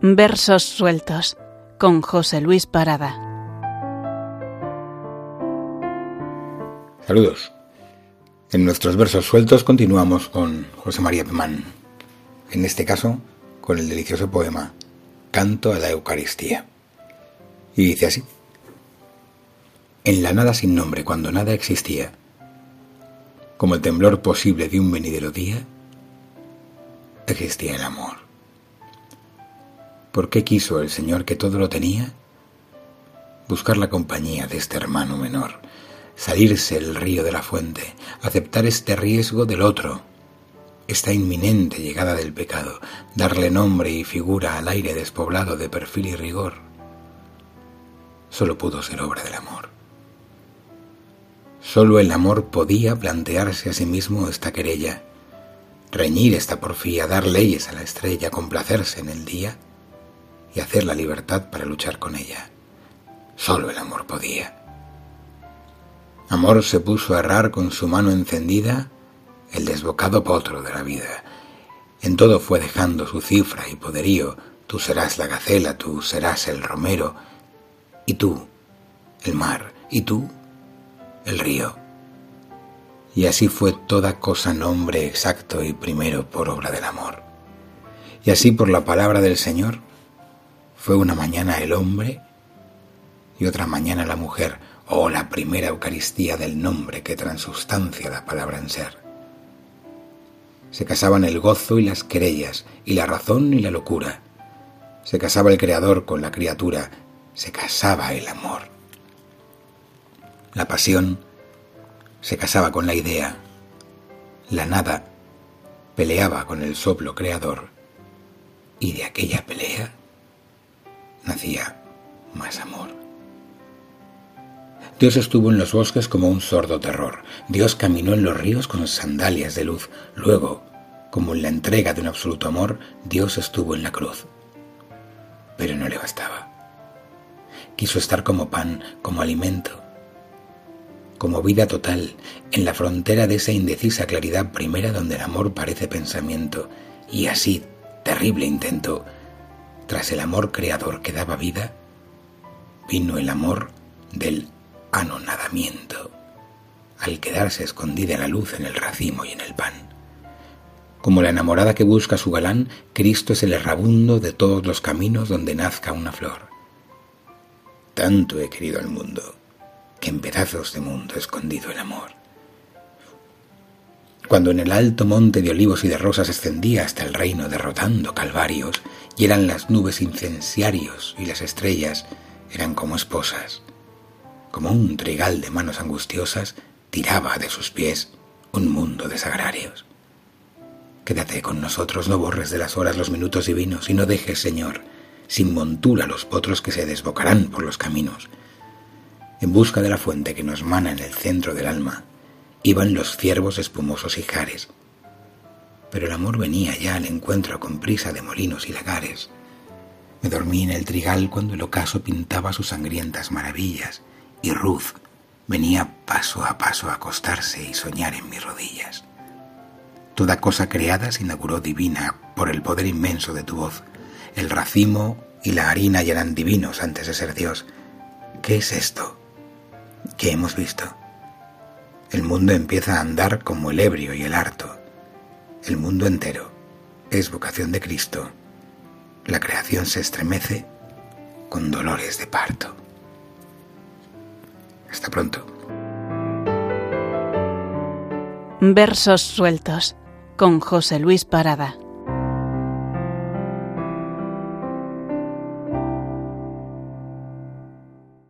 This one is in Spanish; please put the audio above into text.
Versos sueltos con José Luis Parada. Saludos. En nuestros versos sueltos continuamos con José María Pemán. En este caso, con el delicioso poema Canto a la Eucaristía. Y dice así. En la nada sin nombre, cuando nada existía, como el temblor posible de un venidero día, existía el amor. ¿Por qué quiso el Señor que todo lo tenía? Buscar la compañía de este hermano menor, salirse el río de la fuente, aceptar este riesgo del otro, esta inminente llegada del pecado, darle nombre y figura al aire despoblado de perfil y rigor, solo pudo ser obra del amor. Solo el amor podía plantearse a sí mismo esta querella, reñir esta porfía, dar leyes a la estrella, complacerse en el día hacer la libertad para luchar con ella. Solo el amor podía. Amor se puso a errar con su mano encendida el desbocado potro de la vida. En todo fue dejando su cifra y poderío. Tú serás la gacela, tú serás el romero, y tú, el mar, y tú, el río y así fue toda cosa nombre exacto y primero por obra del amor. Y así por la palabra del Señor fue una mañana el hombre y otra mañana la mujer, o oh, la primera Eucaristía del nombre que transustancia la palabra en ser. Se casaban el gozo y las querellas, y la razón y la locura. Se casaba el Creador con la criatura, se casaba el amor. La pasión se casaba con la idea. La nada peleaba con el soplo creador y de aquella pelea nacía más amor. Dios estuvo en los bosques como un sordo terror. Dios caminó en los ríos con sandalias de luz. Luego, como en la entrega de un absoluto amor, Dios estuvo en la cruz. Pero no le bastaba. Quiso estar como pan, como alimento, como vida total, en la frontera de esa indecisa claridad primera donde el amor parece pensamiento, y así, terrible intento, tras el amor creador que daba vida, vino el amor del anonadamiento, al quedarse escondida la luz en el racimo y en el pan. Como la enamorada que busca a su galán, Cristo es el errabundo de todos los caminos donde nazca una flor. Tanto he querido al mundo, que en pedazos de mundo escondido el amor. Cuando en el alto monte de olivos y de rosas ascendía hasta el reino derrotando calvarios, y eran las nubes incenciarios y las estrellas eran como esposas, como un trigal de manos angustiosas tiraba de sus pies un mundo de sagrarios. Quédate con nosotros, no borres de las horas los minutos divinos y no dejes, Señor, sin montura los potros que se desbocarán por los caminos, en busca de la fuente que nos mana en el centro del alma, iban los ciervos espumosos y jares. Pero el amor venía ya al encuentro con prisa de molinos y lagares. Me dormí en el trigal cuando el ocaso pintaba sus sangrientas maravillas, y Ruth venía paso a paso a acostarse y soñar en mis rodillas. Toda cosa creada se inauguró divina por el poder inmenso de tu voz. El racimo y la harina ya eran divinos antes de ser Dios. ¿Qué es esto? que hemos visto. El mundo empieza a andar como el ebrio y el harto. El mundo entero es vocación de Cristo. La creación se estremece con dolores de parto. Hasta pronto. Versos sueltos con José Luis Parada.